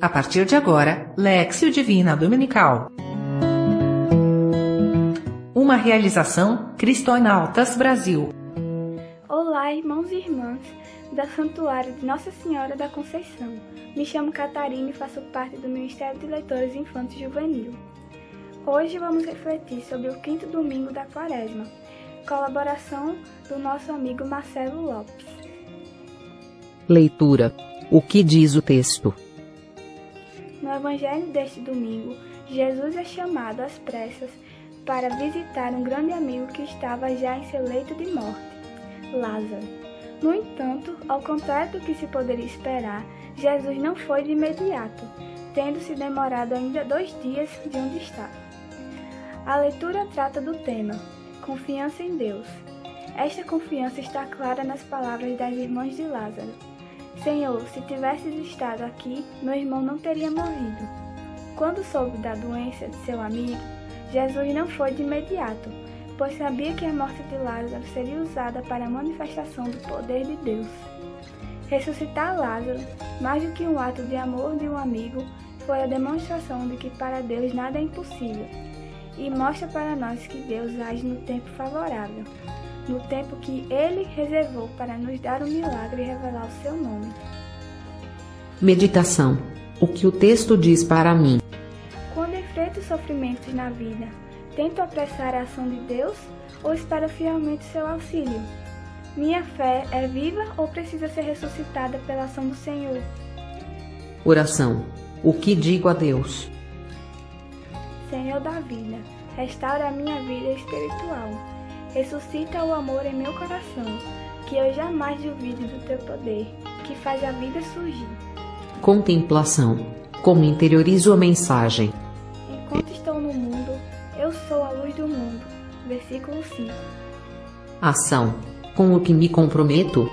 A partir de agora, Lexio Divina Dominical. Uma realização Cristonautas Brasil. Olá, irmãos e irmãs da Santuário de Nossa Senhora da Conceição. Me chamo Catarina e faço parte do Ministério de Leitores Infantes e Juvenil. Hoje vamos refletir sobre o quinto domingo da Quaresma, colaboração do nosso amigo Marcelo Lopes. Leitura. O que diz o texto? Evangelho deste domingo, Jesus é chamado às pressas para visitar um grande amigo que estava já em seu leito de morte, Lázaro. No entanto, ao contrário do que se poderia esperar, Jesus não foi de imediato, tendo se demorado ainda dois dias de onde estava. A leitura trata do tema Confiança em Deus. Esta confiança está clara nas palavras das irmãs de Lázaro. Senhor, se tivesses estado aqui, meu irmão não teria morrido. Quando soube da doença de seu amigo, Jesus não foi de imediato, pois sabia que a morte de Lázaro seria usada para a manifestação do poder de Deus. Ressuscitar Lázaro, mais do que um ato de amor de um amigo, foi a demonstração de que para Deus nada é impossível, e mostra para nós que Deus age no tempo favorável no tempo que Ele reservou para nos dar o milagre e revelar o seu nome. Meditação. O que o texto diz para mim? Quando enfrento sofrimentos na vida, tento apressar a ação de Deus ou espero fielmente seu auxílio? Minha fé é viva ou precisa ser ressuscitada pela ação do Senhor? Oração. O que digo a Deus? Senhor da vida, restaura a minha vida espiritual Ressuscita o amor em meu coração, que eu jamais duvide do teu poder, que faz a vida surgir. Contemplação. Como interiorizo a mensagem? Enquanto estou no mundo, eu sou a luz do mundo. Versículo 5. Ação. Com o que me comprometo?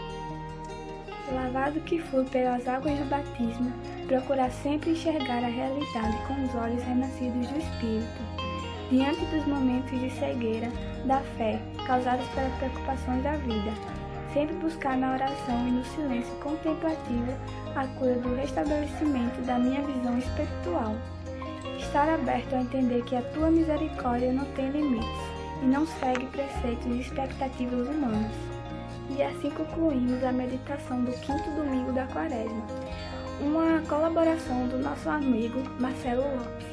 Que fui pelas águas do batismo, procurar sempre enxergar a realidade com os olhos renascidos do Espírito diante dos momentos de cegueira da fé causados pelas preocupações da vida. Sempre buscar na oração e no silêncio contemplativo a cura do restabelecimento da minha visão espiritual. Estar aberto a entender que a tua misericórdia não tem limites e não segue preceitos e expectativas humanas. E assim concluímos a meditação do quinto domingo da quaresma, uma colaboração do nosso amigo Marcelo Lopes.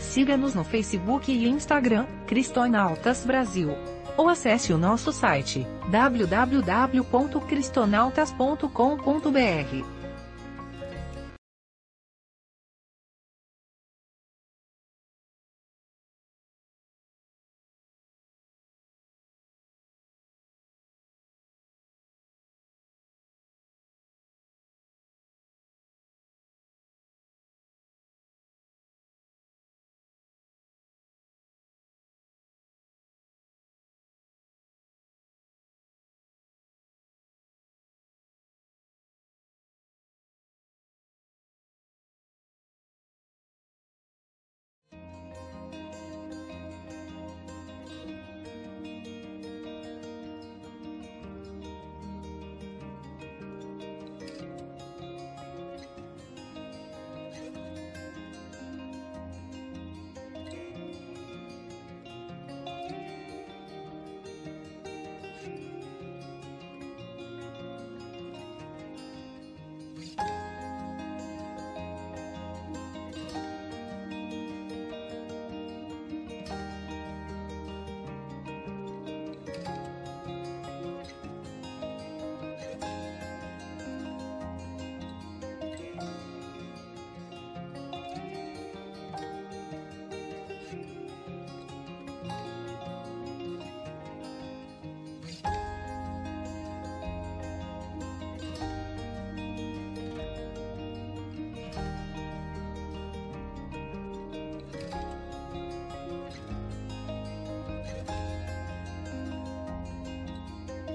Siga-nos no Facebook e Instagram, Cristonautas Brasil. Ou acesse o nosso site, www.cristonautas.com.br.